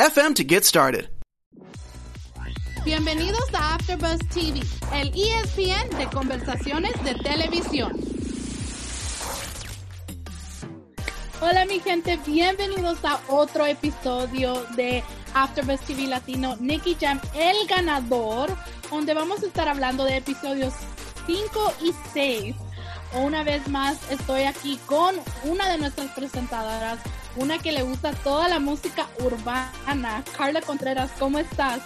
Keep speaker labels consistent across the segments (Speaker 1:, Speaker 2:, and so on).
Speaker 1: FM to get started.
Speaker 2: Bienvenidos a AfterBuzz TV, el ESPN de conversaciones de televisión. Hola mi gente, bienvenidos a otro episodio de AfterBuzz TV Latino, Nicky Jam, el ganador, donde vamos a estar hablando de episodios 5 y 6. Una vez más estoy aquí con una de nuestras presentadoras, una que le gusta toda la música urbana. Carla Contreras, ¿cómo estás?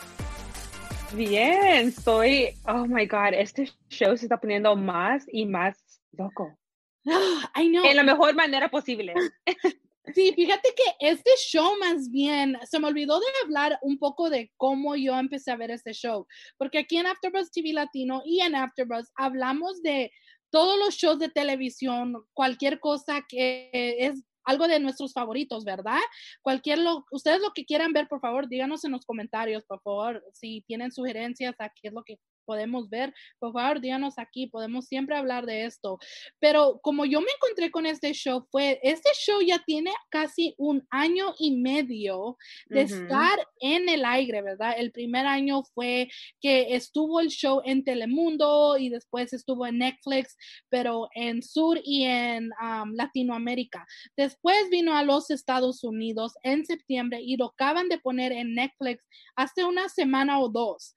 Speaker 3: Bien, estoy, oh my god, este show se está poniendo más y más loco.
Speaker 2: I know.
Speaker 3: En la mejor manera posible.
Speaker 2: Sí, fíjate que este show más bien, se me olvidó de hablar un poco de cómo yo empecé a ver este show, porque aquí en AfterBuzz TV Latino y en AfterBuzz hablamos de todos los shows de televisión, cualquier cosa que es algo de nuestros favoritos, ¿verdad? Cualquier lo, ustedes lo que quieran ver, por favor, díganos en los comentarios, por favor, si tienen sugerencias a qué es lo que podemos ver, por favor, díganos aquí, podemos siempre hablar de esto. Pero como yo me encontré con este show, fue, este show ya tiene casi un año y medio de estar en el aire, ¿verdad? El primer año fue que estuvo el show en Telemundo y después estuvo en Netflix, pero en Sur y en Latinoamérica. Después vino a los Estados Unidos en septiembre y lo acaban de poner en Netflix hace una semana o dos.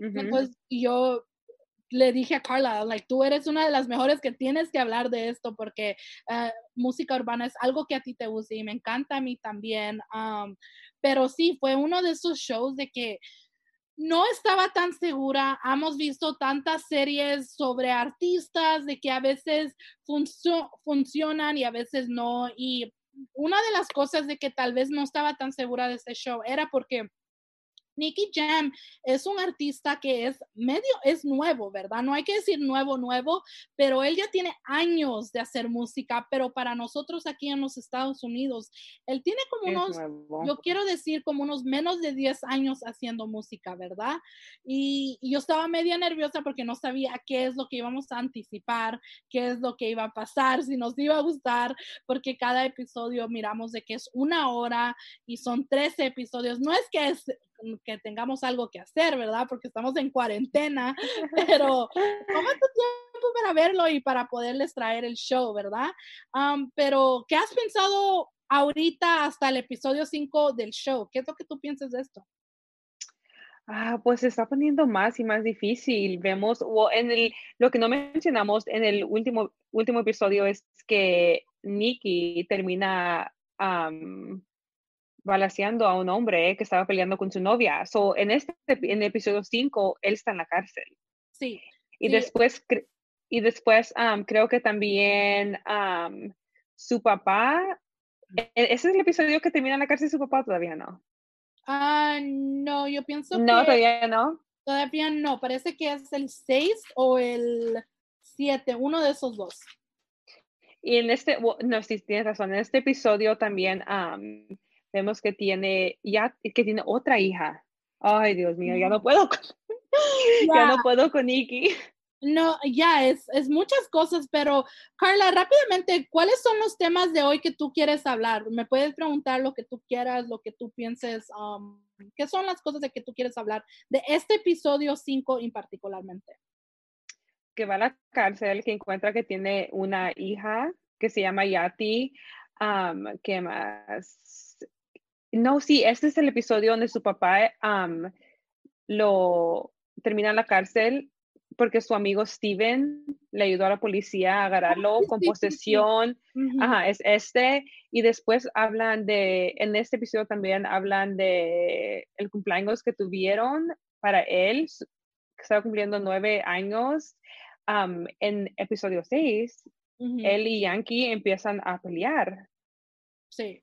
Speaker 2: Entonces, yo le dije a Carla, like, tú eres una de las mejores que tienes que hablar de esto porque uh, música urbana es algo que a ti te gusta y me encanta a mí también. Um, pero sí, fue uno de esos shows de que no estaba tan segura. Hemos visto tantas series sobre artistas de que a veces funcionan y a veces no. Y una de las cosas de que tal vez no estaba tan segura de este show era porque Nicky Jam es un artista que es medio, es nuevo, ¿verdad? No hay que decir nuevo, nuevo, pero él ya tiene años de hacer música, pero para nosotros aquí en los Estados Unidos, él tiene como unos, yo quiero decir, como unos menos de 10 años haciendo música, ¿verdad? Y, y, yo estaba media nerviosa porque no sabía qué es lo que íbamos a anticipar, qué es lo que iba a pasar, si nos iba a gustar, porque cada episodio miramos de que es una hora y son 13 episodios. No es que es que tengamos algo que hacer, ¿verdad? Porque estamos en cuarentena, pero toma tu tiempo para verlo y para poderles traer el show, ¿verdad? pero, ¿qué has pensado ahorita hasta el episodio 5 del show? ¿Qué es lo que tú piensas de esto?
Speaker 3: Ah, pues se está poniendo más y más difícil. Vemos, o en el, lo que no mencionamos en el último, último episodio es que Nikki termina balaseando a un hombre que estaba peleando con su novia. So, en este en el episodio 5, él está en la cárcel.
Speaker 2: Sí.
Speaker 3: Y después, y después creo que también su papá, e, ¿ese es el episodio que termina en la cárcel su papá todavía no?
Speaker 2: Ah, no, yo pienso
Speaker 3: que... No, todavía no.
Speaker 2: Todavía no, parece que es el 6 o el 7, uno de esos dos.
Speaker 3: Y en este, no, sí, tienes razón, en este episodio también vemos que tiene, ya, que tiene otra hija. Ay, Dios mío, ya no mm. puedo con, ya no puedo con Nikki.
Speaker 2: No, ya es, es muchas cosas, pero Carla, rápidamente, ¿cuáles son los temas de hoy que tú quieres hablar? Me puedes preguntar lo que tú quieras, lo que tú pienses, um, ¿qué son las cosas de que tú quieres hablar de este episodio 5 en particularmente?
Speaker 3: Que va a la cárcel, que encuentra que tiene una hija que se llama Yati, um, ¿qué más? No, sí, este es el episodio donde su papá lo termina en la cárcel porque su amigo Steven le ayudó a la policía a agarrarlo con posesión. Ajá, es este. Y después hablan de, en este episodio también hablan de el cumpleaños que tuvieron para él, que estaba cumpliendo nueve años. en episodio seis, él y Yankee empiezan a pelear.
Speaker 2: Sí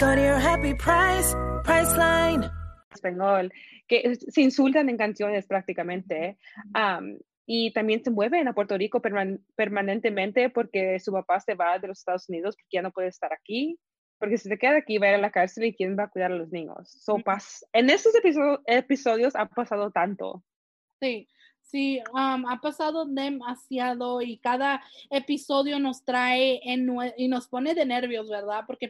Speaker 4: Go to your happy price, Priceline.
Speaker 3: Español, que se insultan en canciones prácticamente. Um, y también se mueven a Puerto Rico perman permanentemente porque su papá se va de los Estados Unidos porque ya no puede estar aquí. Porque si se queda aquí va a ir a la cárcel y quién va a cuidar a los niños. So, pas en estos episodios, episodios ha pasado tanto.
Speaker 2: Sí, Sí, um, ha pasado demasiado y cada episodio nos trae en, y nos pone de nervios, ¿verdad? Porque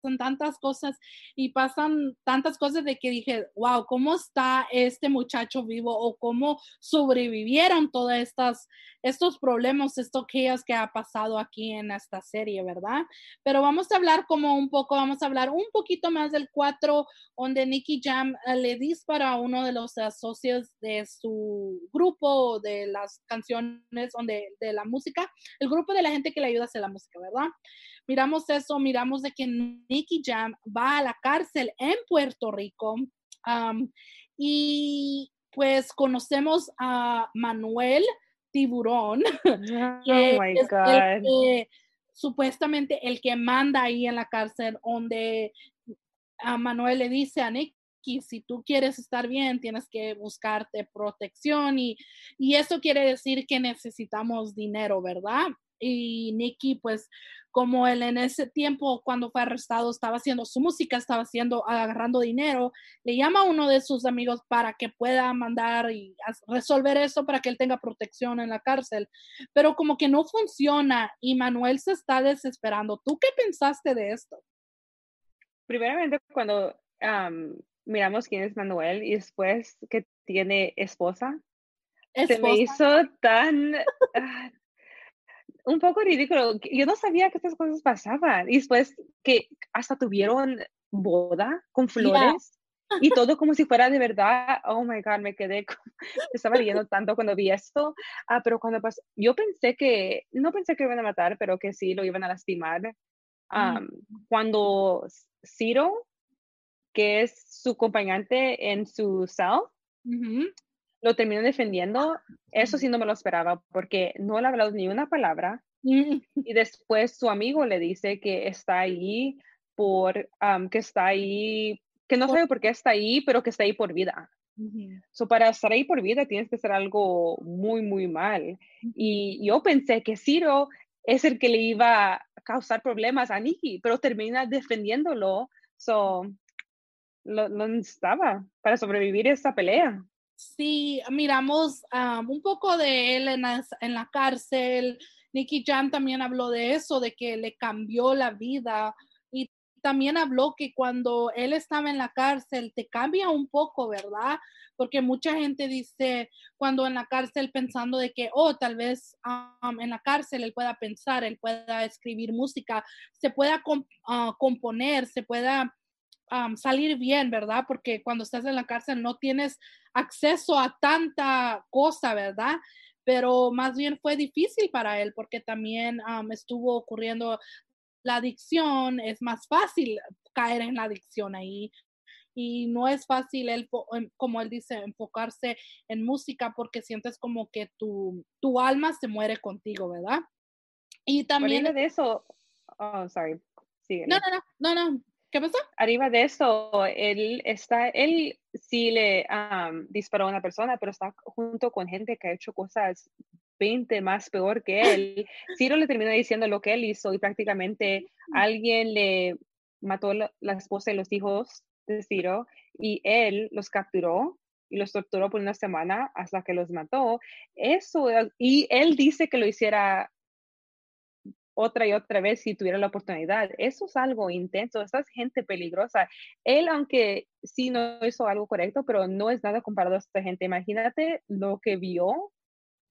Speaker 2: pasan tantas cosas y pasan tantas cosas de que dije, wow, ¿cómo está este muchacho vivo o cómo sobrevivieron todas estas estos problemas, estos que ha pasado aquí en esta serie, ¿verdad? Pero vamos a hablar como un poco, vamos a hablar un poquito más del 4, donde Nicky Jam eh, le dispara a uno de los socios de su grupo de las canciones, donde, de la música, el grupo de la gente que le ayuda a hacer la música, ¿verdad? Miramos eso, miramos de que Nicky Jam va a la cárcel en Puerto Rico. y pues conocemos a Manuel, tiburón,
Speaker 3: oh my God.
Speaker 2: supuestamente el que manda ahí en la cárcel, donde a Manuel le dice a Nicky, si tú quieres estar bien, tienes que buscarte protección y, y eso quiere decir que necesitamos dinero, ¿verdad? Y Nicky, pues como él en ese tiempo cuando fue arrestado estaba haciendo su música, estaba haciendo, agarrando dinero, le llama a uno de sus amigos para que pueda mandar y resolver eso para que él tenga protección en la cárcel. Pero como que no funciona y Manuel se está desesperando. ¿Tú qué pensaste de esto?
Speaker 3: Primeramente, cuando miramos quién es Manuel y después que tiene esposa, se me hizo tan, ah, un poco ridículo. Yo no sabía que estas cosas pasaban. Y después que hasta tuvieron boda con flores. Y todo como si fuera de verdad. Oh my God, me quedé, estaba riendo tanto cuando vi esto. Ah, pero cuando pasó, yo pensé que, no pensé que lo iban a matar, pero que sí lo iban a lastimar. Mm. Cuando Ciro, que es su acompañante en su cell, lo terminó defendiendo, eso sí no me lo esperaba porque no le ha hablado ni una palabra. Mm. y después su amigo le dice que está ahí por, que está ahí, que no sabe por qué está ahí, pero que está ahí por vida. So, para estar ahí por vida tienes que hacer algo muy, muy mal. Y yo pensé que Ciro es el que le iba a causar problemas a Nikki, pero termina defendiéndolo. So, lo, lo necesitaba para sobrevivir esta pelea
Speaker 2: sí miramos un poco de él en la, cárcel. Nicky Jam también habló de eso, de que le cambió la vida. Y también habló que cuando él estaba en la cárcel te cambia un poco, ¿verdad? Porque mucha gente dice cuando en la cárcel pensando de que, oh, tal vez en la cárcel él pueda pensar, él pueda escribir música, se pueda ah, componer, se pueda salir bien, ¿verdad? Porque cuando estás en la cárcel no tienes acceso a tanta cosa, ¿verdad? Pero más bien fue difícil para él porque también estuvo ocurriendo la adicción, es más fácil caer en la adicción ahí. Y no es fácil, él, em, como él dice, enfocarse en música porque sientes como que tu, tu alma se muere contigo, ¿verdad?
Speaker 3: Y también... de eso, oh, sorry.
Speaker 2: No, no, no, no, no, ¿Qué pasó?
Speaker 3: Arriba de eso, él está, él sí le disparó a una persona, pero está junto con gente que ha hecho cosas 20 más peor que él. Ciro le terminó diciendo lo que él hizo y prácticamente alguien le mató la, la esposa y los hijos de Ciro y él los capturó y los torturó por una semana hasta que los mató. Eso, y él dice que lo hiciera otra y otra vez si tuviera la oportunidad. Eso es algo intenso, esta es gente peligrosa. Él, aunque sí no hizo algo correcto, pero no es nada comparado a esta gente. Imagínate lo que vio,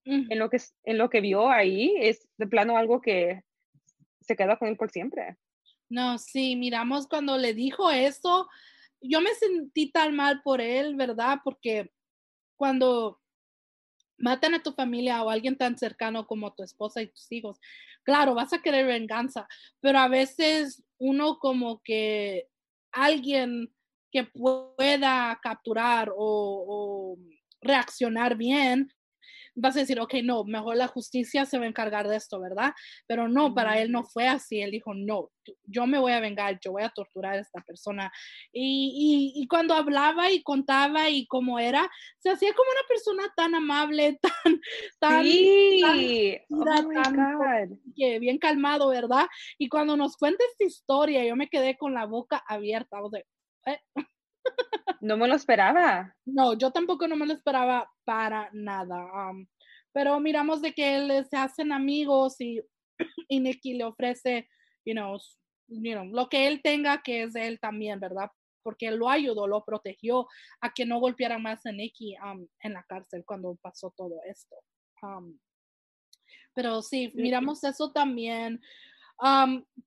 Speaker 3: en, lo que, en lo que vio ahí, es de plano algo que se queda con él por siempre.
Speaker 2: No, sí, miramos cuando le dijo eso, yo me sentí tan mal por él, ¿verdad? Porque cuando matan a tu familia o a alguien tan cercano como tu esposa y tus hijos, claro, vas a querer venganza, pero a veces uno como que alguien que pueda capturar o, o reaccionar bien vas a decir, ok, no, mejor la justicia se va a encargar de esto, ¿verdad? Pero no, para él no fue así. Él dijo, no, yo me voy a vengar, yo voy a torturar a esta persona. Y, y, cuando hablaba y contaba y cómo era, se hacía como una persona tan amable, tan, tan,
Speaker 3: sí.
Speaker 2: oh tan, que bien calmado, ¿verdad? Y cuando nos cuenta esta historia, yo me quedé con la boca abierta. O sea, ¿eh?
Speaker 3: No me lo esperaba.
Speaker 2: No, yo tampoco no me lo esperaba para nada. Um, pero miramos de que él se hacen amigos y, y Nicky le ofrece, you know, you know, lo que él tenga que es de él también, ¿verdad? Porque él lo ayudó, lo protegió a que no golpeara más a Nicky um, en la cárcel cuando pasó todo esto. Um, pero sí, miramos eso también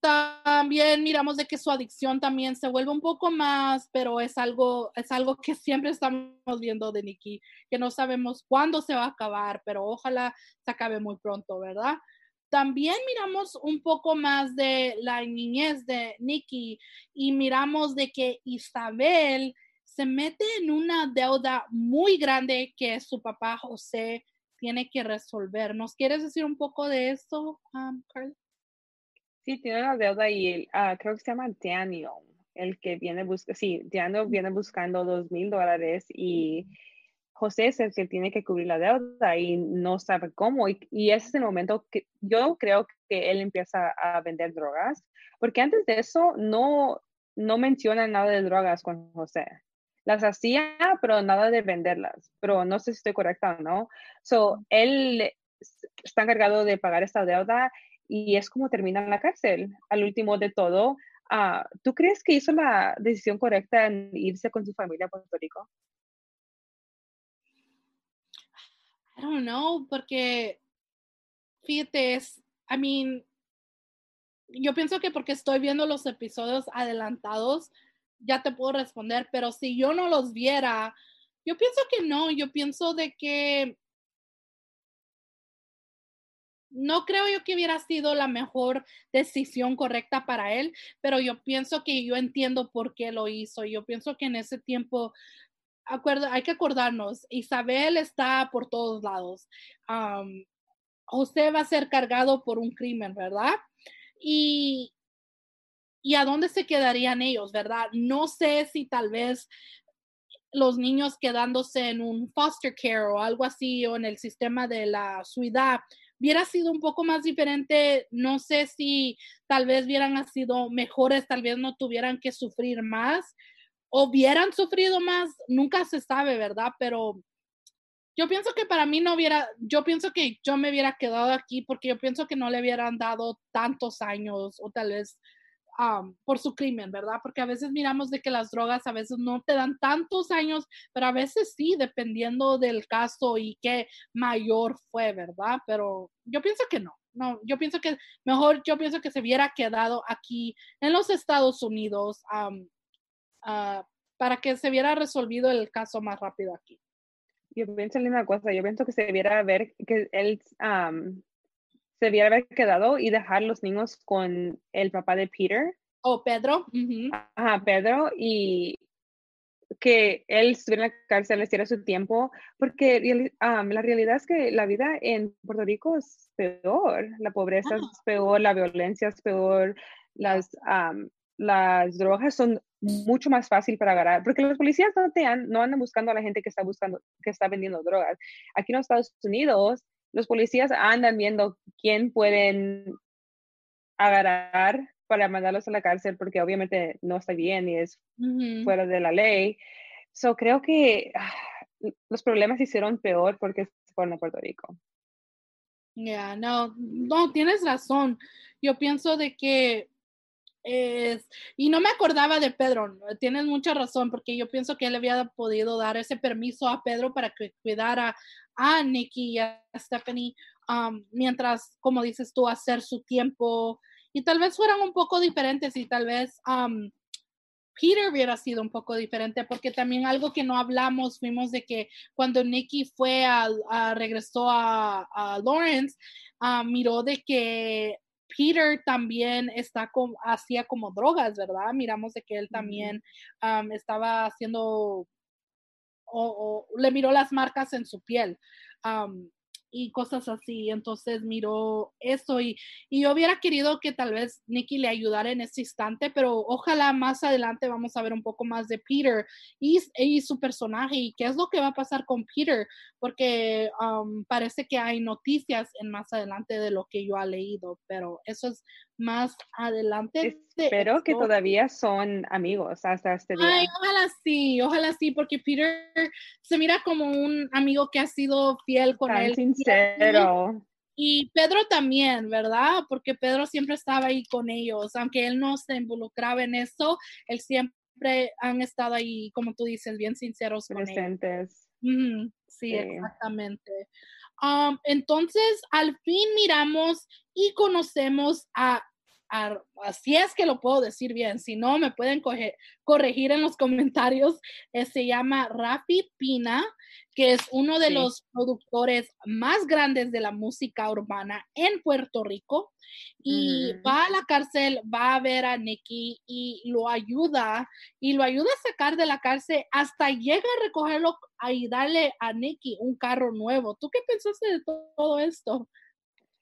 Speaker 2: también miramos de que su adicción también se vuelve un poco más, pero es algo, es algo que siempre estamos viendo de Nikki, que no sabemos cuándo se va a acabar, pero ojalá se acabe muy pronto, ¿verdad? También miramos un poco más de la niñez de Nikki y miramos de que Isabel se mete en una deuda muy grande que su papá José tiene que resolver. ¿Nos quieres decir un poco de eso, um?
Speaker 3: Sí, tiene una deuda y uh, creo que se llama Daniel, el que viene buscando, sí, Daniel viene buscando dos mil dólares y José es el que tiene que cubrir la deuda y no sabe cómo. Y, y, ese es el momento que yo creo que él empieza a vender drogas, porque antes de eso no, no menciona nada de drogas con José. Las hacía, pero nada de venderlas. Pero no sé si estoy correcta o no. So, él está encargado de pagar esta deuda y es como termina en la cárcel. Al último de todo, uh, ¿tú crees que hizo la decisión correcta en irse con su familia a Puerto Rico?
Speaker 2: I don't know, porque fíjate, es, I mean, yo pienso que porque estoy viendo los episodios adelantados, ya te puedo responder, pero si yo no los viera, yo pienso que no, yo pienso de que no creo yo que hubiera sido la mejor decisión correcta para él, pero yo pienso que yo entiendo por qué lo hizo. Yo pienso que en ese tiempo, acuerdo, hay que acordarnos, Isabel está por todos lados. José va a ser cargado por un crimen, ¿verdad? Y, y a dónde se quedarían ellos, ¿verdad? No sé si tal vez los niños quedándose en un foster care o algo así o en el sistema de la ciudad hubiera sido un poco más diferente, no sé si tal vez hubieran sido mejores, tal vez no tuvieran que sufrir más o hubieran sufrido más, nunca se sabe, ¿verdad? Pero yo pienso que para mí no hubiera, yo pienso que yo me hubiera quedado aquí porque yo pienso que no le hubieran dado tantos años o tal vez por su crimen, ¿verdad? Porque a veces miramos de que las drogas a veces no te dan tantos años, pero a veces sí, dependiendo del caso y qué mayor fue, ¿verdad? Pero yo pienso que no. No, yo pienso que mejor, yo pienso que se hubiera quedado aquí en los Estados Unidos uh, para que se hubiera resolvido el caso más rápido aquí.
Speaker 3: Yo pienso en una cosa, yo pienso que se debiera ver que él se debiera haber quedado y dejar los niños con el papá de Peter.
Speaker 2: O oh, Pedro.
Speaker 3: Ajá, Pedro, y que él estuviera en la cárcel, le hiciera su tiempo, porque la realidad es que la vida en Puerto Rico es peor, la pobreza es ah. peor, la violencia es peor, las, las drogas son mucho más fácil para agarrar, porque los policías no, te no andan buscando a la gente que está buscando, que está vendiendo drogas. Aquí en los Estados Unidos, los policías andan viendo quién pueden agarrar para mandarlos a la cárcel porque obviamente no está bien y es fuera de la ley. So creo que ah, los problemas se hicieron peor porque se fueron a Puerto Rico.
Speaker 2: Ya, no, no, tienes razón. Yo pienso de que es, y no me acordaba de Pedro, tienes mucha razón, porque yo pienso que él había podido dar ese permiso a Pedro para que cuidara a Nikki y a Stephanie, um, mientras, como dices tú, hacer su tiempo y tal vez fueran un poco diferentes y tal vez um, Peter hubiera sido un poco diferente, porque también algo que no hablamos, fuimos de que cuando Nikki fue a, regresó a, Lawrence, ah, miró de que Peter también está con, hacía como drogas, ¿verdad? Miramos de que él también estaba haciendo o, le miró las marcas en su piel y cosas así. Entonces miró eso y, y yo hubiera querido que tal vez Nicky le ayudara en ese instante, pero ojalá más adelante vamos a ver un poco más de Peter y, y su personaje y qué es lo que va a pasar con Peter, porque um, parece que hay noticias en más adelante de lo que yo he leído, pero eso es más adelante.
Speaker 3: Espero que todavía son amigos hasta este día.
Speaker 2: Ay, ojalá sí, ojalá sí, porque Peter se mira como un amigo que ha sido fiel con Tan él.
Speaker 3: Sincero.
Speaker 2: Y Pedro también, ¿verdad? Porque Pedro siempre estaba ahí con ellos, aunque él no se involucraba en eso, él siempre han estado ahí, como tú dices, bien sinceros con ellos. sí, exactamente. Um, entonces, al fin miramos y conocemos a así es que lo puedo decir bien, si no me pueden corregir en los comentarios, eh, se llama Rafi Pina, que es uno de los productores más grandes de la música urbana en Puerto Rico y mm. va a la cárcel, va a ver a Nicky y lo ayuda y lo ayuda a sacar de la cárcel hasta llega a recogerlo y darle a Nicky un carro nuevo. ¿Tú qué pensaste de todo esto?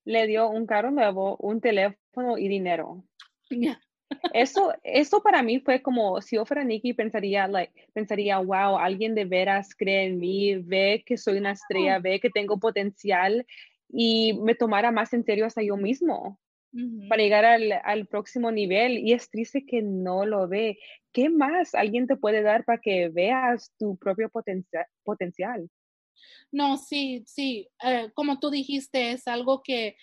Speaker 3: Le dio un carro nuevo, un teléfono y dinero. Eso, eso para mí fue como si yo fuera Nikki, pensaría, like, pensaría, wow, alguien de veras cree en mí, ve que soy una estrella, ve que tengo potencial y me tomara más en serio hasta yo mismo para llegar al, al, próximo nivel. Y es triste que no lo ve. ¿Qué más alguien te puede dar para que veas tu propio potencial?
Speaker 2: No, sí, sí, eh, como tú dijiste, es algo que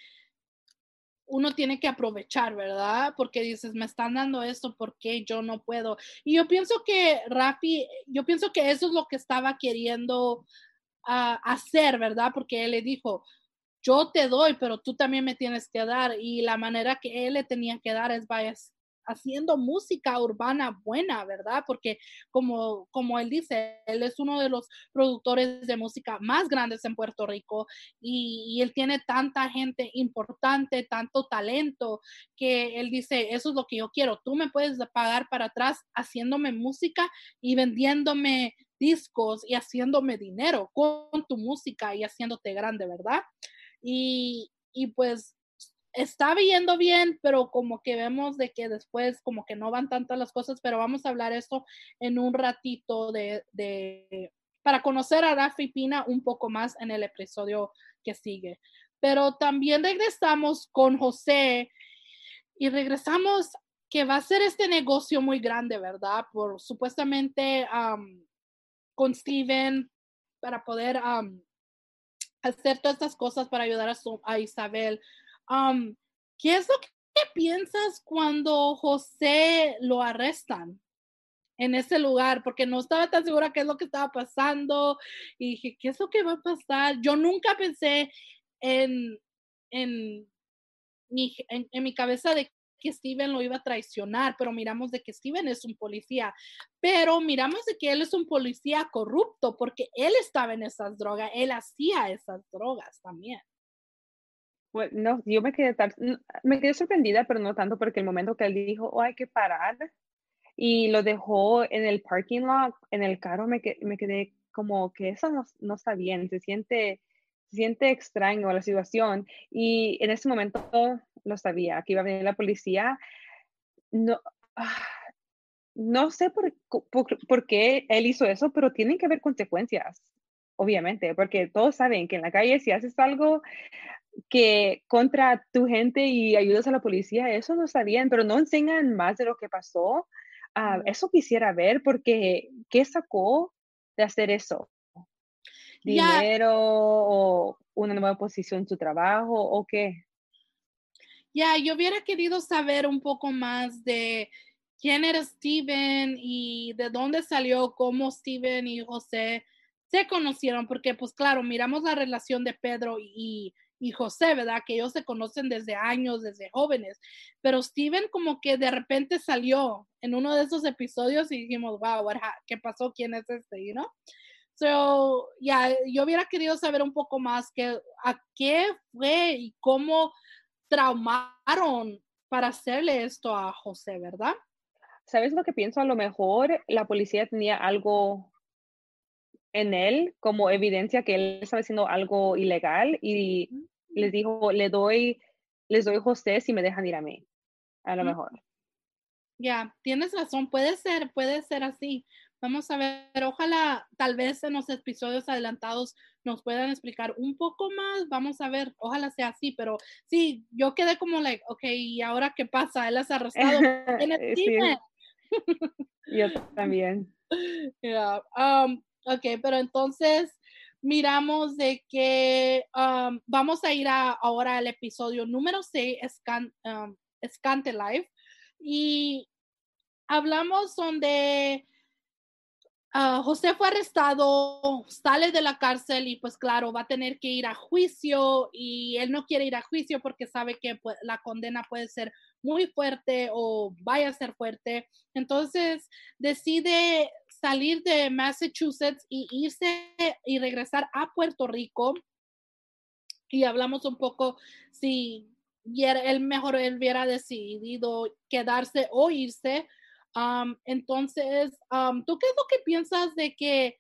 Speaker 2: uno tiene que aprovechar, ¿verdad? Porque dices, me están dando esto, ¿por qué yo no puedo? Y yo pienso que Rafi, yo pienso que eso es lo que estaba queriendo ah, hacer, ¿verdad? Porque él le dijo, yo te doy, pero tú también me tienes que dar. Y la manera que él le tenía que dar es, haciendo música urbana buena, ¿verdad? Porque como, como él dice, él es uno de los productores de música más grandes en Puerto Rico y, él tiene tanta gente importante, tanto talento, que él dice, eso es lo que yo quiero, tú me puedes pagar para atrás haciéndome música y vendiéndome discos y haciéndome dinero con tu música y haciéndote grande, ¿verdad? Y, y pues está viendo bien, pero como que vemos de que después como que no van tantas las cosas, pero vamos a hablar esto en un ratito de, de para conocer a Rafi Pina un poco más en el episodio que sigue. Pero también regresamos con José y regresamos que va a ser este negocio muy grande, ¿verdad? Por supuestamente con Steven para poder hacer todas estas cosas para ayudar a, su, a Isabel ¿Qué es lo que piensas cuando José lo arrestan en ese lugar? Porque no estaba tan segura qué es lo que estaba pasando y dije, ¿qué es lo que va a pasar? Yo nunca pensé en, en, mi, en, mi cabeza de que Steven lo iba a traicionar, pero miramos de que Steven es un policía, pero miramos de que él es un policía corrupto porque él estaba en esas drogas, él hacía esas drogas también.
Speaker 3: Pues, no, yo me quedé, me quedé sorprendida, pero no tanto porque el momento que él dijo, oh, hay que parar, y lo dejó en el parking lot, en el carro, me, me quedé como que eso no, no, está bien, se siente, se siente extraño la situación. Y en ese momento lo sabía, que iba a venir la policía. No, ah, no sé por, por, por qué él hizo eso, pero tienen que haber consecuencias obviamente, porque todos saben que en la calle si haces algo que contra tu gente y ayudas a la policía, eso no está bien, pero no enseñan más de lo que pasó. Ah, eso quisiera ver porque ¿qué sacó de hacer eso? ¿Dinero o una nueva posición en su trabajo o qué?
Speaker 2: Ya, yo hubiera querido saber un poco más de quién era Steven y de dónde salió, cómo Steven y José se conocieron, porque pues claro, miramos la relación de Pedro y, y José, ¿verdad? Que ellos se conocen desde años, desde jóvenes, pero Steven como que de repente salió en uno de esos episodios y dijimos, wow, what ¿qué pasó? ¿Quién es este? You know? So, ya, yo hubiera querido saber un poco más que, a qué fue y cómo traumaron para hacerle esto a José, ¿verdad?
Speaker 3: ¿Sabes lo que pienso? A lo mejor la policía tenía algo en él como evidencia que él estaba haciendo algo ilegal y les dijo, le doy, les doy José si me dejan ir a mí. A lo mejor.
Speaker 2: Ya, tienes razón, puede ser, puede ser así. Vamos a ver, ojalá tal vez en los episodios adelantados nos puedan explicar un poco más. Vamos a ver, ojalá sea así, pero sí, yo quedé como like, ok, ¿y ahora qué pasa? Él has arrestado.
Speaker 3: Yo también.
Speaker 2: Yeah. Um, ok, pero entonces miramos de que um, vamos a ir a, ahora al episodio número 6, Scan, um, Life, y hablamos donde uh, José fue arrestado, sale de la cárcel y pues claro, va a tener que ir a juicio y él no quiere ir a juicio porque sabe que pues, la condena puede ser muy fuerte o vaya a ser fuerte. Entonces decide salir de Massachusetts y irse y regresar a Puerto Rico. Y hablamos un poco si él mejor él hubiera decidido quedarse o irse. Um, entonces, um, ¿tú qué es lo que piensas de que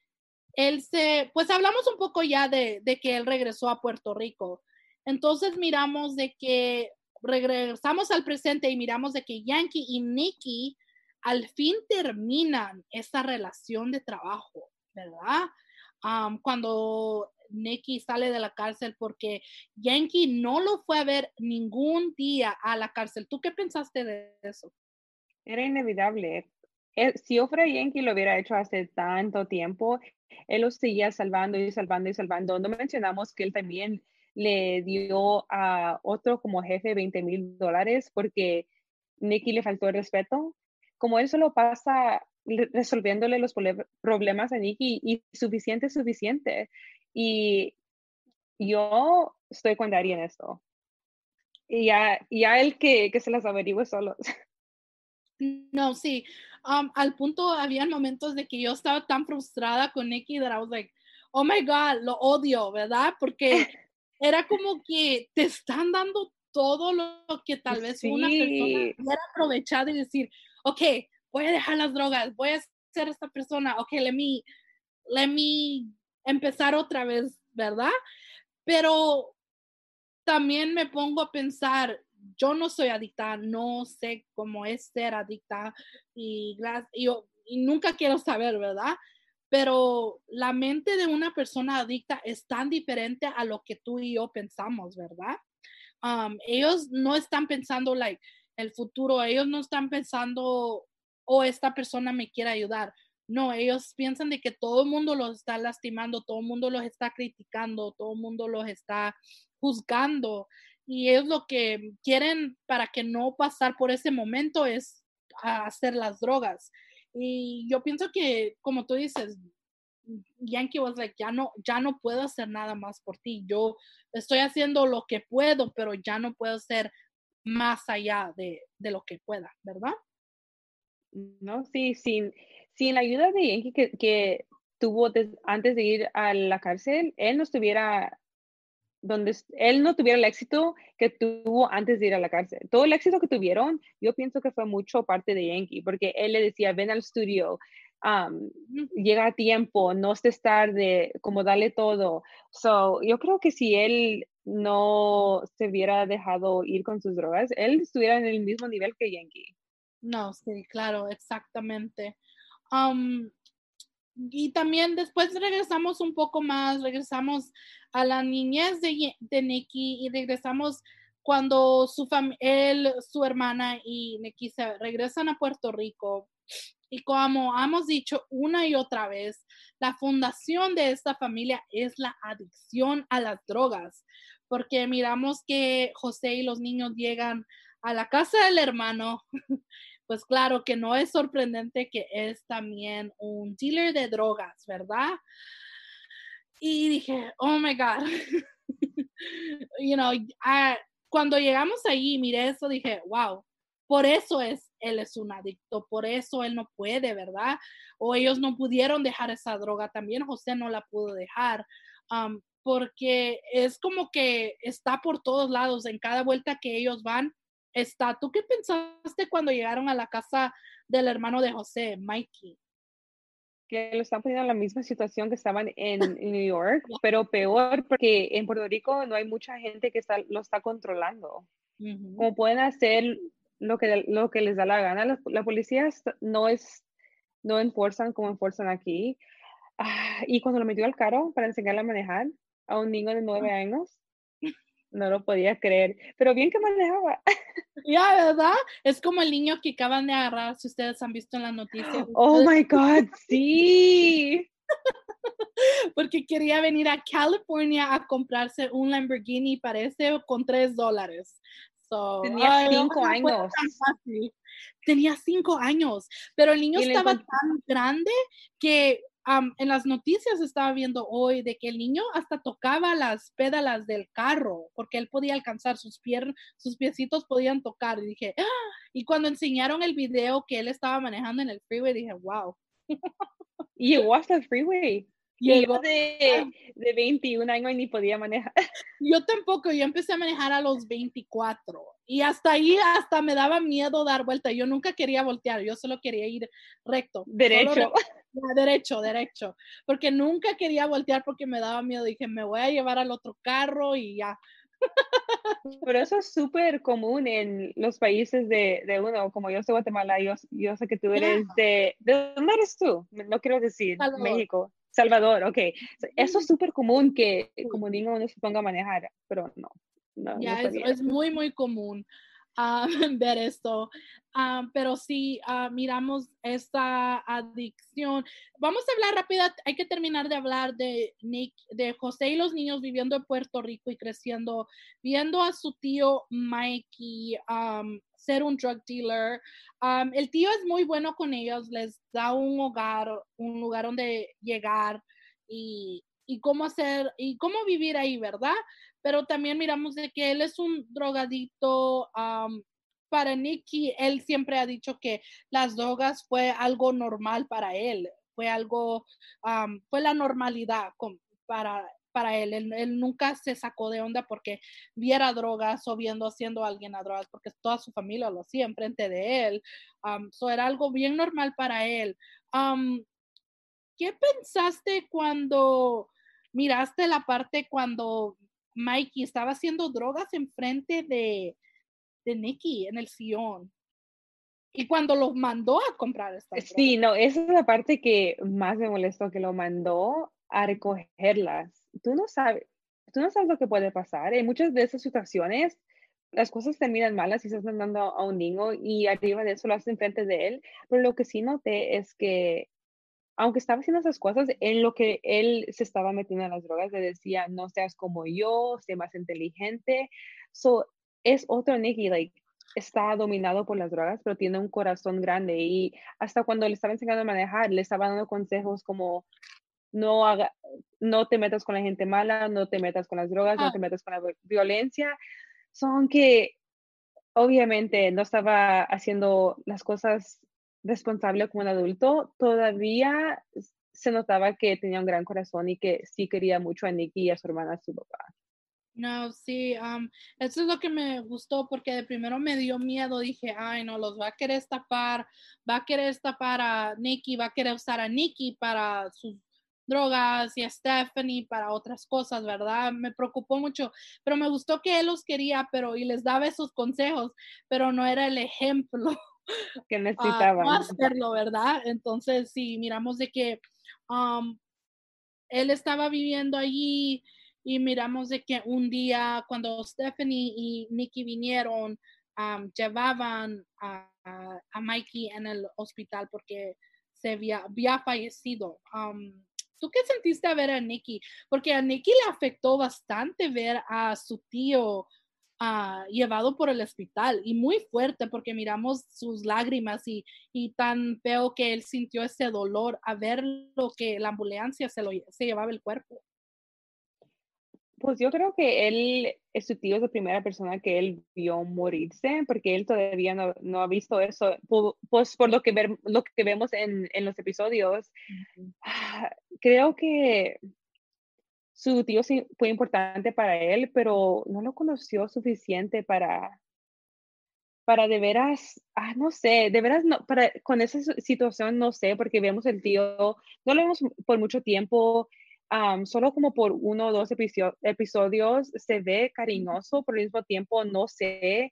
Speaker 2: él se, pues hablamos un poco ya de, de que él regresó a Puerto Rico. Entonces miramos de que regresamos al presente y miramos de que Yankee y Nicky al fin terminan esa relación de trabajo, ¿verdad? cuando Nicky sale de la cárcel porque Yankee no lo fue a ver ningún día a la cárcel. ¿Tú qué pensaste de eso?
Speaker 3: Era inevitable. Eh, si Ofra Yankee lo hubiera hecho hace tanto tiempo, él lo seguía salvando y salvando y salvando. No mencionamos que él también le dio a otro como jefe 20 mil dólares porque Nicky le faltó el respeto. Como él solo pasa resolviéndole los problemas a Nicky y suficiente, suficiente. Y yo estoy con Dari en esto. Y ya, ya él que, que se las averigüe solo.
Speaker 2: No, sí. Um, al punto, había momentos de que yo estaba tan frustrada con Nicky that I was like, oh my God, lo odio, ¿verdad? Porque era como que te están dando todo lo que tal vez una persona hubiera aprovechado y decir, ok, voy a dejar las drogas, voy a ser esta persona, ok, let me, let me empezar otra vez, ¿verdad? Pero también me pongo a pensar, yo no soy adicta, no sé cómo es ser adicta y, nunca quiero saber, ¿verdad? pero la mente de una persona adicta es tan diferente a lo que tú y yo pensamos, ¿verdad? Um, ellos no están pensando, like, el futuro, ellos no están pensando, o oh, esta persona me quiere ayudar. No, ellos piensan de que todo el mundo los está lastimando, todo el mundo los está criticando, todo el mundo los está juzgando. Y ellos lo que quieren para que no pasar por ese momento es hacer las drogas. Y yo pienso que, como tú dices, Yankee was like, ya no, ya no puedo hacer nada más por ti. Yo estoy haciendo lo que puedo, pero ya no puedo hacer más allá de, de lo que pueda, ¿verdad?
Speaker 3: No, sí, sin, sin la ayuda de Yankee que, que tuvo antes de ir a la cárcel, él no estuviera donde él no tuviera el éxito que tuvo antes de ir a la cárcel. Todo el éxito que tuvieron, yo pienso que fue mucho parte de Yankee, porque él le decía, ven al estudio, llega a tiempo, no estés tarde, como dale todo. So, yo creo que si él no se hubiera dejado ir con sus drogas, él estuviera en el mismo nivel que Yankee.
Speaker 2: No, sí, claro, exactamente. y también después regresamos un poco más, regresamos a la niñez de, de Nicky y regresamos cuando su, él, su hermana y Nicky se regresan a Puerto Rico. Y como hemos dicho una y otra vez, la fundación de esta familia es la adicción a las drogas, porque miramos que José y los niños llegan a la casa del hermano, pues claro que no es sorprendente que es también un dealer de drogas, ¿verdad? Y dije, oh my God, you know, ah, cuando llegamos ahí, miré eso, dije, wow, por eso es, él es un adicto, por eso él no puede, ¿verdad? O ellos no pudieron dejar esa droga, también José no la pudo dejar, um, porque es como que está por todos lados, en cada vuelta que ellos van, está. ¿Tú qué pensaste cuando llegaron a la casa del hermano de José, Mikey?
Speaker 3: que lo están poniendo en la misma situación que estaban en, New York, pero peor porque en Puerto Rico no hay mucha gente que está, lo está controlando. Como pueden hacer lo que, lo que les da la gana, la, policía no es, no enforzan como enforzan aquí. Ah, y cuando lo metió al carro para enseñarle a manejar a un niño de nueve años, no lo podía creer, pero bien que manejaba.
Speaker 2: Ya, ¿verdad? Es como el niño que acaban de agarrar, si ustedes han visto en las noticias.
Speaker 3: Oh my God, sí.
Speaker 2: Porque quería venir a California a comprarse un Lamborghini, parece, con tres dólares.
Speaker 3: Tenía cinco años.
Speaker 2: Tenía cinco años, pero el niño estaba tan grande que en las noticias estaba viendo hoy de que el niño hasta tocaba las pédalas del carro porque él podía alcanzar sus piernas, sus piecitos podían tocar. Y dije, ¡Ah! y cuando enseñaron el video que él estaba manejando en el freeway, dije, wow.
Speaker 3: Y llegó hasta el freeway. Llegó de, de 21 años y ni podía manejar.
Speaker 2: Yo tampoco, yo empecé a manejar a los 24 y hasta ahí hasta me daba miedo dar vuelta. Yo nunca quería voltear, yo solo quería ir recto.
Speaker 3: Derecho.
Speaker 2: derecho, derecho. Porque nunca quería voltear porque me daba miedo. Dije, me voy a llevar al otro carro y ya.
Speaker 3: Pero eso es súper común en los países de, de, uno, como yo soy Guatemala, yo, yo sé que tú eres de... ¿De dónde eres tú? No quiero decir México. Salvador, ok. Eso es súper común que como niño uno se ponga a manejar, pero no. no,
Speaker 2: ya, es, muy, muy común uh, ver esto. Uh, pero sí, uh, miramos esta adicción. Vamos a hablar rápida, hay que terminar de hablar de Nick, de José y los niños viviendo en Puerto Rico y creciendo, viendo a su tío Mikey um, ser un drug dealer. El tío es muy bueno con ellos, les da un hogar, un lugar donde llegar y, y cómo hacer y cómo vivir ahí, ¿verdad? Pero también miramos de que él es un drogadito. Para Nicky, él siempre ha dicho que las drogas fue algo normal para él, fue algo, fue la normalidad con, para para él. él. nunca se sacó de onda porque viera drogas o viendo haciendo a alguien a drogas, porque toda su familia lo hacía enfrente de él. Eso era algo bien normal para él. ¿Qué pensaste cuando miraste la parte cuando Mikey estaba haciendo drogas enfrente de, de Nicky en el sillón? Y cuando los mandó a comprar estas
Speaker 3: Sí, no, esa es la parte que más me molestó, que lo mandó a recogerlas tú no sabes, tú no sabes lo que puede pasar. En muchas de esas situaciones, las cosas terminan malas si estás mandando a un niño y arriba de eso lo haces enfrente de él. Pero lo que sí noté es que, aunque estaba haciendo esas cosas, en lo que él se estaba metiendo en las drogas, le decía, no seas como yo, sé más inteligente. So, es otro Nicky, like, está dominado por las drogas, pero tiene un corazón grande y hasta cuando le estaba enseñando a manejar, le estaba dando consejos como no, haga, no te metas con la gente mala, no te metas con las drogas, no ah. te metas con la violencia. Son que obviamente no estaba haciendo las cosas responsable como un adulto, todavía se notaba que tenía un gran corazón y que sí quería mucho a Nicky y a su hermana, a su papá.
Speaker 2: No, sí, eso es lo que me gustó porque de primero me dio miedo, dije, ay, no, los va a querer estafar, va a querer estafar a Nicky, va a querer usar a Nicky para sus drogas y a Stephanie para otras cosas, ¿verdad? Me preocupó mucho, pero me gustó que él los quería, pero y les daba esos consejos, pero no era el ejemplo
Speaker 3: que necesitaban.
Speaker 2: hacerlo, ¿verdad? Entonces, sí, miramos de que um, él estaba viviendo allí y miramos de que un día cuando Stephanie y Nikki vinieron, um, llevaban a, a, Mikey en el hospital porque se había, había fallecido. Um, ¿Tú qué sentiste a ver a Nicky? Porque a Nicky le afectó bastante ver a su tío ah, llevado por el hospital y muy fuerte porque miramos sus lágrimas y, y, tan feo que él sintió ese dolor a ver lo que la ambulancia se, lo, se llevaba el cuerpo.
Speaker 3: Pues yo creo que él, su tío es la primera persona que él vio morirse, porque él todavía no, no ha visto eso. Pues por lo que, ver, lo que vemos en, en los episodios, ah, creo que su tío sí fue importante para él, pero no lo conoció suficiente para, para de veras, ah, no sé, de veras, no, para, con esa situación no sé, porque vemos el tío, no lo vemos por mucho tiempo, solo como por uno o dos episodios se ve cariñoso, pero al mismo tiempo no sé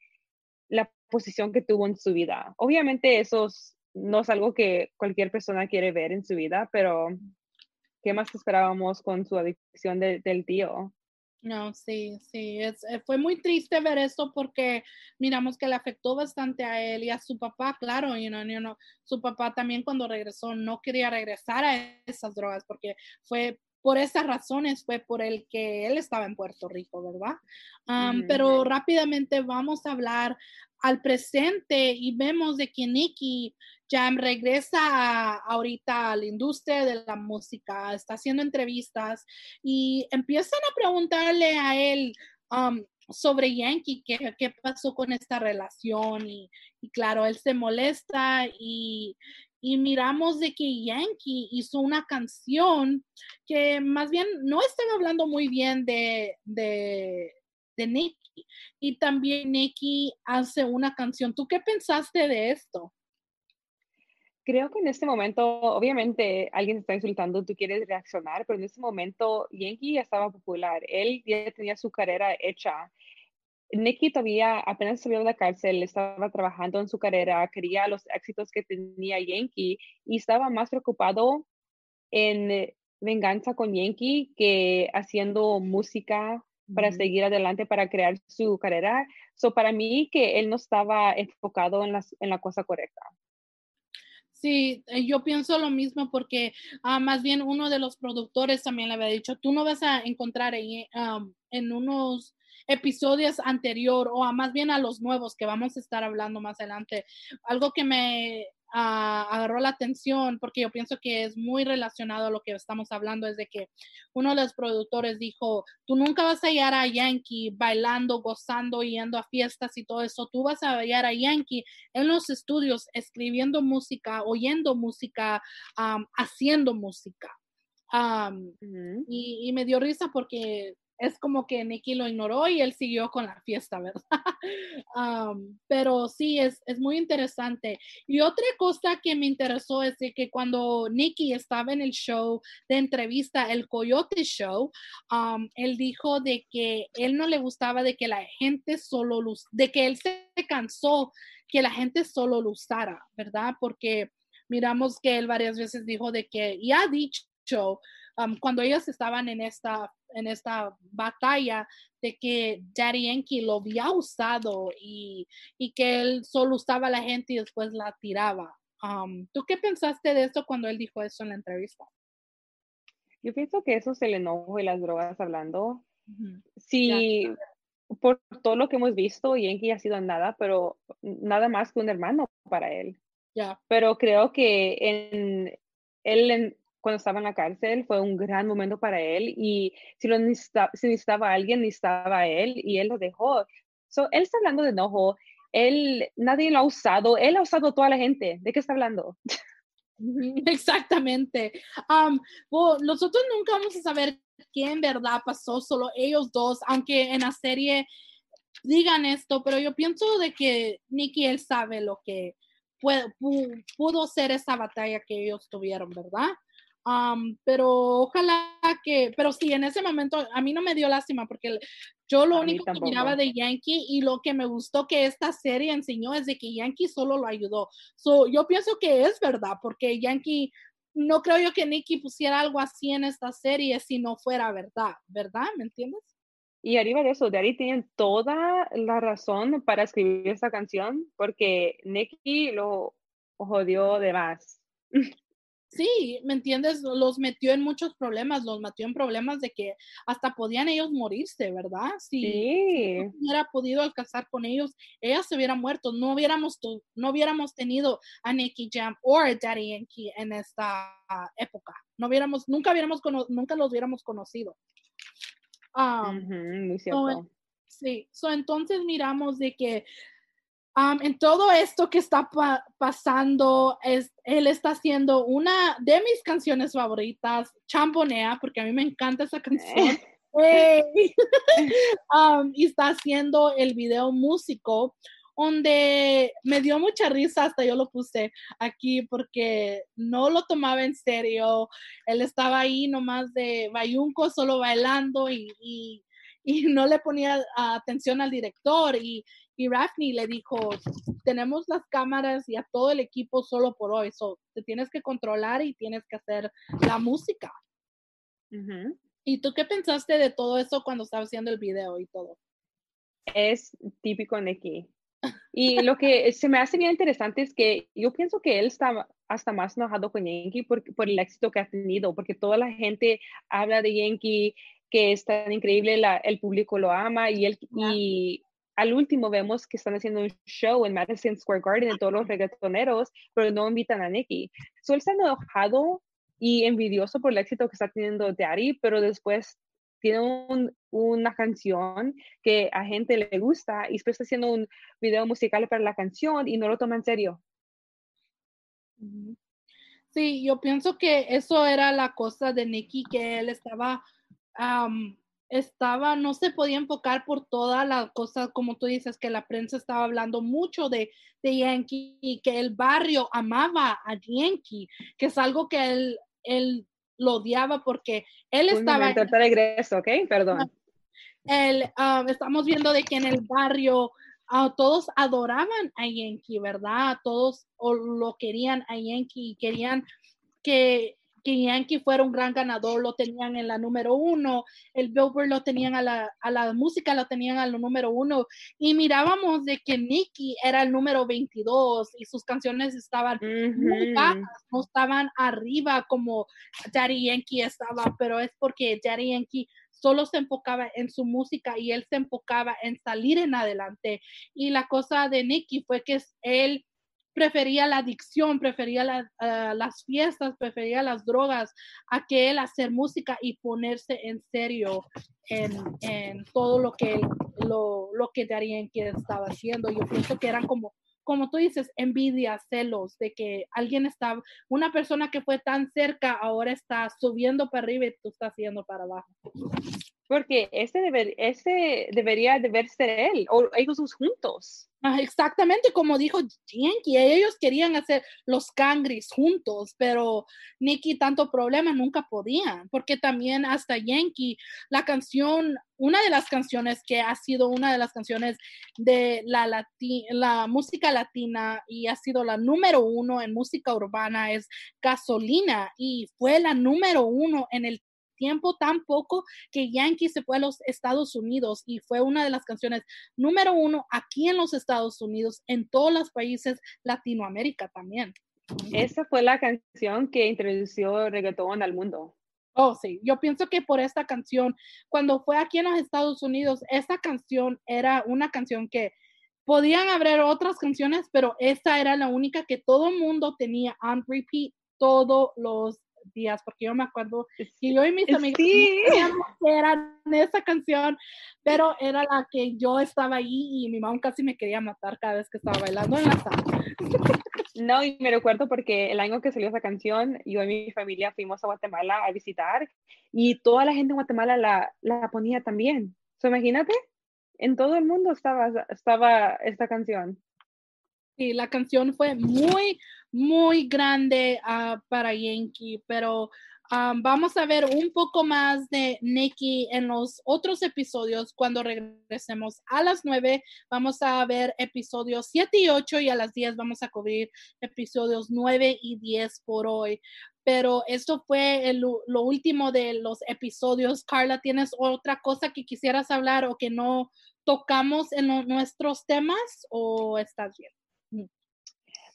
Speaker 3: la posición que tuvo en su vida. Obviamente eso no es algo que cualquier persona quiere ver en su vida, pero ¿qué más esperábamos con su adicción del tío?
Speaker 2: No, sí, sí, es, eh, fue muy triste ver esto porque miramos que le afectó bastante a él y a su papá, claro, you know, you know, su papá también cuando regresó no quería regresar a esas drogas porque fue por esas razones fue por el que él estaba en Puerto Rico, ¿verdad? Pero rápidamente vamos a hablar al presente y vemos de que Nicky Jam regresa ahorita a la industria de la música, está haciendo entrevistas y empiezan a preguntarle a él sobre Yankee, qué, qué, pasó con esta relación y, y, claro, él se molesta y, y miramos de que Yankee hizo una canción que más bien no están hablando muy bien de, de, de Nicky. Y también Nicky hace una canción. ¿Tú qué pensaste de esto?
Speaker 3: Creo que en este momento, obviamente, alguien está insultando, tú quieres reaccionar, pero en este momento Yankee ya estaba popular. Él ya tenía su carrera hecha Nicky todavía apenas salió de la cárcel, estaba trabajando en su carrera, quería los éxitos que tenía Yankee y estaba más preocupado en venganza con Yankee que haciendo música para seguir adelante, para crear su carrera. So, para mí que él no estaba enfocado en, en la cosa correcta.
Speaker 2: Sí, eh, yo pienso lo mismo porque ah, más bien uno de los productores también le había dicho, tú no vas a encontrar en, en unos episodios anterior o a más bien a los nuevos que vamos a estar hablando más adelante. Algo que me ah, agarró la atención porque yo pienso que es muy relacionado a lo que estamos hablando es de que uno de los productores dijo, tú nunca vas a hallar a Yankee bailando, gozando, yendo a fiestas y todo eso, tú vas a hallar a Yankee en los estudios escribiendo música, oyendo música, haciendo música. y, y, me dio risa porque es como que Nicky lo ignoró y él siguió con la fiesta, ¿verdad? pero sí, es, es, muy interesante. Y otra cosa que me interesó es que cuando Nicky estaba en el show de entrevista, el Coyote Show, él dijo de que él no le gustaba de que la gente solo lo, de que él se cansó que la gente solo lo usara, ¿verdad? Porque miramos que él varias veces dijo de que, y ha dicho, cuando ellos estaban en esta en esta batalla de que Daddy Yankee lo había usado y, y, que él solo usaba a la gente y después la tiraba. Um, ¿Tú qué pensaste de esto cuando él dijo eso en la entrevista?
Speaker 3: Yo pienso que eso es el enojo y las drogas hablando. Sí, por todo lo que hemos visto, Yankee ha sido nada, pero nada más que un hermano para él.
Speaker 2: Ya.
Speaker 3: Pero creo que en, él cuando estaba en la cárcel fue un gran momento para él y si, lo necesitaba, si necesitaba a alguien, necesitaba a él y él lo dejó. So, él está hablando de enojo, él, nadie lo ha usado, él ha usado a toda la gente. ¿De qué está hablando?
Speaker 2: Exactamente. Um, nosotros nunca vamos a saber qué en verdad pasó, solo ellos dos, aunque en la serie digan esto, pero yo pienso de que Nicky él sabe lo que pudo ser esa batalla que ellos tuvieron, ¿verdad? Pero ojalá que, pero sí, en ese momento a mí no me dio lástima porque yo lo único que miraba de Yankee y lo que me gustó que esta serie enseñó es de que Yankee solo lo ayudó. So, yo pienso que es verdad porque Yankee, no creo yo que Nicky pusiera algo así en esta serie si no fuera verdad, ¿verdad? ¿Me entiendes?
Speaker 3: Y arriba de eso, Daddy tiene toda la razón para escribir esta canción porque Nicky lo jodió de más.
Speaker 2: Sí, ¿me entiendes? Los metió en muchos problemas, los metió en problemas de que hasta podían ellos morirse, ¿verdad? Si
Speaker 3: sí.
Speaker 2: no hubiera podido alcanzar con ellos, ellas se hubieran muerto, no hubiéramos, no hubiéramos tenido a Nicky Jam o a Daddy Yankee en esta época, no hubiéramos, nunca hubiéramos, nunca los hubiéramos conocido. Um,
Speaker 3: muy
Speaker 2: so,
Speaker 3: cierto.
Speaker 2: sí, so, entonces miramos de que um, en todo esto que está pa- pasando, es, él está haciendo una de mis canciones favoritas, Chambonea, porque a mí me encanta esa canción. Um, y está haciendo el video músico, donde me dio mucha risa, hasta yo lo puse aquí porque no lo tomaba en serio. Él estaba ahí nomás de bayunco, solo bailando y, y, y no le ponía atención al director. Y, y Rafney le dijo, tenemos las cámaras y a todo el equipo solo por hoy, so, te tienes que controlar y tienes que hacer la música. ¿Y tú qué pensaste de todo eso cuando estaba haciendo el video y todo?
Speaker 3: Es típico Nicky. Y lo que se me hace bien interesante es que yo pienso que él está hasta más enojado con Yankee por, por el éxito que ha tenido, porque toda la gente habla de Yankee, que es tan increíble, la- el público lo ama y, él, y al último vemos que están haciendo un show en Madison Square Garden de todos los reggaetoneros, pero no invitan a Nicki. So enojado y envidioso por el éxito que está teniendo Daddy, pero después tiene un- una canción que a gente le gusta y después está haciendo un video musical para la canción y no lo toma en serio.
Speaker 2: Sí, yo pienso que eso era la cosa de Nicky, que él estaba, estaba, no se podía enfocar por toda la cosa, como tú dices, que la prensa estaba hablando mucho de, de Yankee y que el barrio amaba a Yankee, que es algo que él, él lo odiaba porque él
Speaker 3: Un
Speaker 2: estaba
Speaker 3: momento, ahorita regreso, ¿ok? Perdón.
Speaker 2: el, um, estamos viendo de que en el barrio ah, todos adoraban a Yankee, ¿verdad? Todos o lo querían a Yankee y querían que, que Yankee fuera un gran ganador, lo tenían en la número uno, el Billboard lo tenían a la, a la música, lo tenían a la número uno, y mirábamos de que Nicky era el número 22 y sus canciones estaban muy bajas, no estaban arriba como Daddy Yankee estaba, pero es porque Daddy Yankee solo se enfocaba en su música y él se enfocaba en salir en adelante. Y la cosa de Nicky fue que él prefería la adicción, prefería la- las fiestas, prefería las drogas a que él hacer música y ponerse en serio en, en todo lo que lo, lo que Daddy Yankee estaba haciendo. Yo pienso que eran como como tú dices, envidia, celos, de que alguien está, una persona que fue tan cerca ahora está subiendo para arriba y tú estás yendo para abajo.
Speaker 3: Porque ese, deber, ese debería de verse él, o ellos dos juntos.
Speaker 2: Ah, Exactamente como dijo Yankee, ellos querían hacer los cangris juntos, pero Nicky tanto problema nunca podían, porque también hasta Yankee, la canción, una de las canciones que ha sido una de las canciones de la, lati- la música latina y ha sido la número uno en música urbana es Gasolina y fue la número uno en el tiempo tan poco que Yankee se fue a los Estados Unidos y fue una de las canciones número uno aquí en los Estados Unidos, en todos los países Latinoamérica también.
Speaker 3: Esa fue la canción que introdució reggaetón al mundo.
Speaker 2: Oh, sí, yo pienso que por esta canción, cuando fue aquí en los Estados Unidos, esta canción era una canción que podían haber otras canciones, pero esta era la única que todo el mundo tenía on repeat todos los días, porque yo me acuerdo que yo y mis amigos
Speaker 3: Sí.
Speaker 2: no sabíamos que era esa canción, pero era la que yo estaba ahí y mi mamá casi me quería matar cada vez que estaba bailando en la sala.
Speaker 3: No, y me recuerdo porque el año que salió esa canción, yo y mi familia fuimos a Guatemala a visitar y toda la gente en Guatemala la, la ponía también. So, imagínate, en todo el mundo estaba, estaba esta canción.
Speaker 2: Sí, la canción fue muy, muy grande ah, para Yankee, pero ah, vamos a ver un poco más de Nicky en los otros episodios cuando regresemos a las 9. Vamos a ver episodios 7 y 8 y a las 10 vamos a cubrir episodios 9 y 10 por hoy. Pero esto fue el- lo último de los episodios. Carla, ¿tienes otra cosa que quisieras hablar o que no tocamos en nuestros temas o estás bien?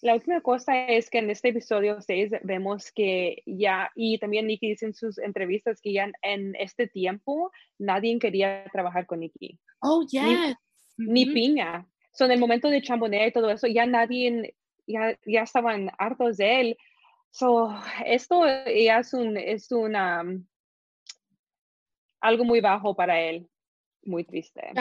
Speaker 3: La última cosa es que en este episodio 6 vemos que ya, y también Nikki dice en sus entrevistas que ya en, este tiempo nadie quería trabajar con Nikki,
Speaker 2: Oh, yes.
Speaker 3: ni
Speaker 2: Ujú.
Speaker 3: Piña. So, en el momento de chambonea y todo eso, ya nadie, ya, ya estaban hartos de él. So, esto ya es un, es una, algo muy bajo para él. Muy triste.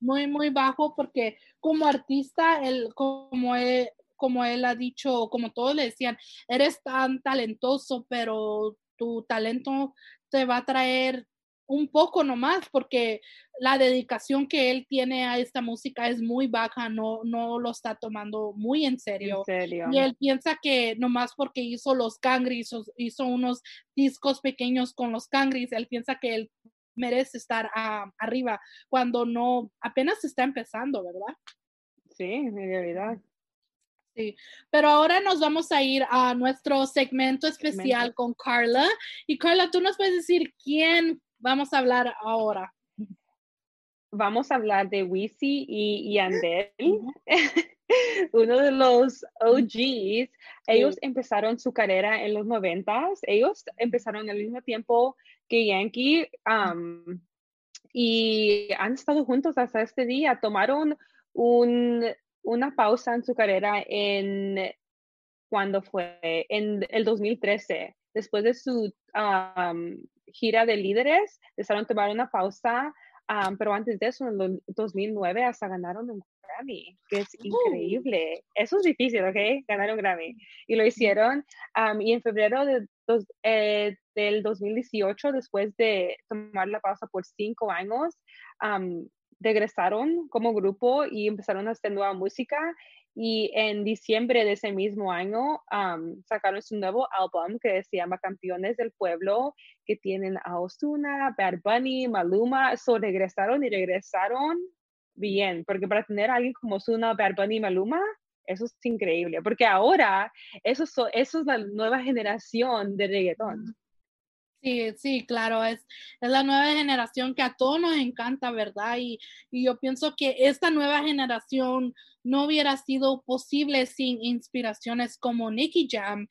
Speaker 2: muy, muy bajo porque como artista, él, como él, como él ha dicho, como todos le decían, eres tan talentoso, pero tu talento te va a traer un poco nomás, porque la dedicación que él tiene a esta música es muy baja, no, no lo está tomando muy en serio. Y él piensa que nomás porque hizo los Cangris, hizo unos discos pequeños con los Cangris, él piensa que él merece estar arriba cuando no, apenas está empezando, ¿verdad?
Speaker 3: Sí, en realidad.
Speaker 2: Sí, pero ahora nos vamos a ir a nuestro segmento especial con Carla. Y Carla, tú nos puedes decir quién vamos a hablar ahora.
Speaker 3: Vamos a hablar de Wisi y Yandel, uno de los OGs. Ellos empezaron su carrera en los noventas. Ellos empezaron al mismo tiempo que Yankee y han estado juntos hasta este día. Tomaron un una pausa en su carrera en cuando fue en el 2013. Después de su gira de líderes, decidieron tomar una pausa, pero antes de eso, en el 2009, hasta ganaron un Grammy, que es ¡Uh! increíble. Eso es difícil, ¿ok? Ganaron Grammy. Y lo hicieron. y en febrero de eh, del 2018, después de tomar la pausa por cinco años, regresaron como grupo y empezaron a hacer nueva música y en diciembre de ese mismo año sacaron su nuevo álbum que se llama Campeones del Pueblo, que tienen a Osuna, Bad Bunny, Maluma, so regresaron y regresaron bien, porque para tener alguien como Osuna, Bad Bunny, Maluma, eso es increíble, porque ahora eso, eso es la nueva generación de reggaetón.
Speaker 2: Sí, sí, claro, es, es la nueva generación que a todos nos encanta, ¿verdad? Y, y yo pienso que esta nueva generación no hubiera sido posible sin inspiraciones como Nicky Jam,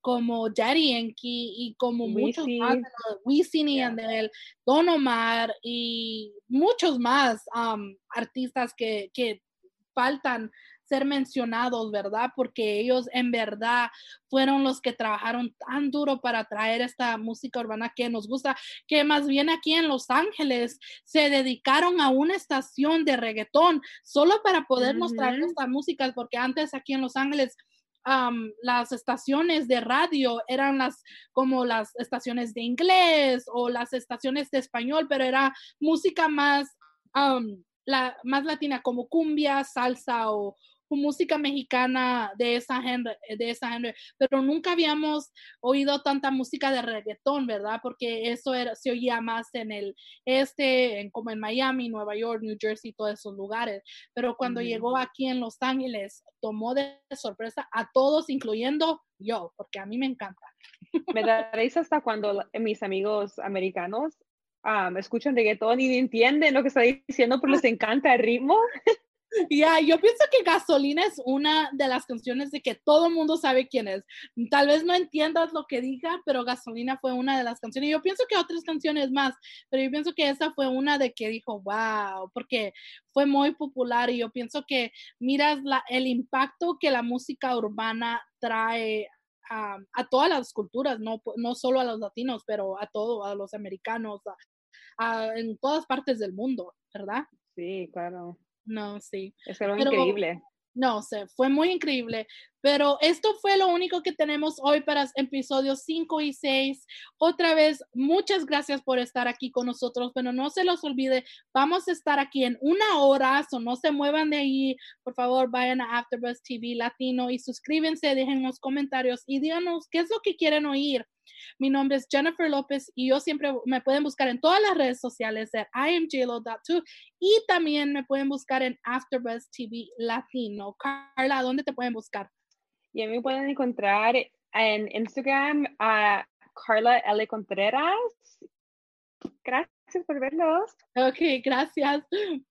Speaker 2: como Daddy Yankee y como muchos más, Wisin y Andel, Don Omar y muchos más artistas que, que faltan ser mencionados, ¿verdad? Porque ellos en verdad fueron los que trabajaron tan duro para traer esta música urbana que nos gusta, que más bien aquí en Los Ángeles se dedicaron a una estación de reggaetón solo para podernos traer esta música, porque antes aquí en Los Ángeles las estaciones de radio eran las como las estaciones de inglés o las estaciones de español, pero era música más, la, más latina como cumbia, salsa o, música mexicana de esa género, de esa pero nunca habíamos oído tanta música de reggaetón, ¿verdad? Porque eso era, se oía más en el este, en, como en Miami, Nueva York, New Jersey, todos esos lugares. Pero cuando llegó aquí en Los Ángeles, tomó de sorpresa a todos, incluyendo yo, porque a mí me encanta.
Speaker 3: Me daréis hasta cuando mis amigos americanos um, escuchan reggaetón y entienden lo que estoy diciendo, pero les encanta el ritmo.
Speaker 2: Ya, yo pienso que Gasolina es una de las canciones de que todo el mundo sabe quién es. Tal vez no entiendas lo que diga, pero Gasolina fue una de las canciones. Yo pienso que otras canciones más, pero yo pienso que esa fue una de que dijo, wow, porque fue muy popular y yo pienso que miras la, el impacto que la música urbana trae a, todas las culturas, no, no solo a los latinos, pero a todos, a los americanos, en todas partes del mundo, ¿verdad?
Speaker 3: Sí, claro.
Speaker 2: No, sí.
Speaker 3: Es algo increíble.
Speaker 2: No sé, fue muy increíble. Pero esto fue lo único que tenemos hoy para episodios 5 y 6. Otra vez, muchas gracias por estar aquí con nosotros, pero no se los olvide, vamos a estar aquí en una hora, o no se muevan de ahí. Por favor, vayan a AfterBuzz TV Latino y suscríbanse, dejen los comentarios y díganos qué es lo que quieren oír. Mi nombre es Jennifer López y yo siempre me pueden buscar en todas las redes sociales de imjlo.2 y también me pueden buscar en AfterBuzz TV Latino. Carla, ¿dónde te pueden buscar?
Speaker 3: Y a mí pueden encontrar en Instagram a Carla L. Contreras. Gracias por verlos.
Speaker 2: Okay, gracias.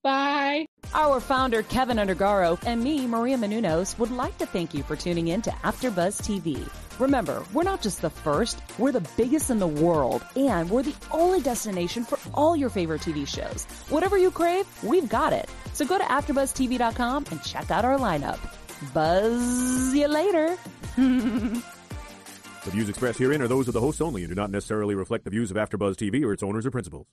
Speaker 2: Bye.
Speaker 5: Our founder, Kevin Undergaro, and me, Maria Menunos, would like to thank you for tuning in to AfterBuzz TV. Remember, we're not just the first, we're the biggest in the world, and we're the only destination for all your favorite TV shows. Whatever you crave, we've got it. So go to AfterBuzzTV.com and check out our lineup. Buzz you later.
Speaker 6: The views expressed herein are those of the hosts only and do not necessarily reflect the views of AfterBuzz TV or its owners or principals.